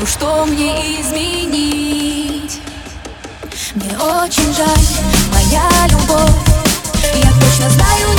Ну что мне изменить? Мне очень жаль, моя любовь Я точно знаю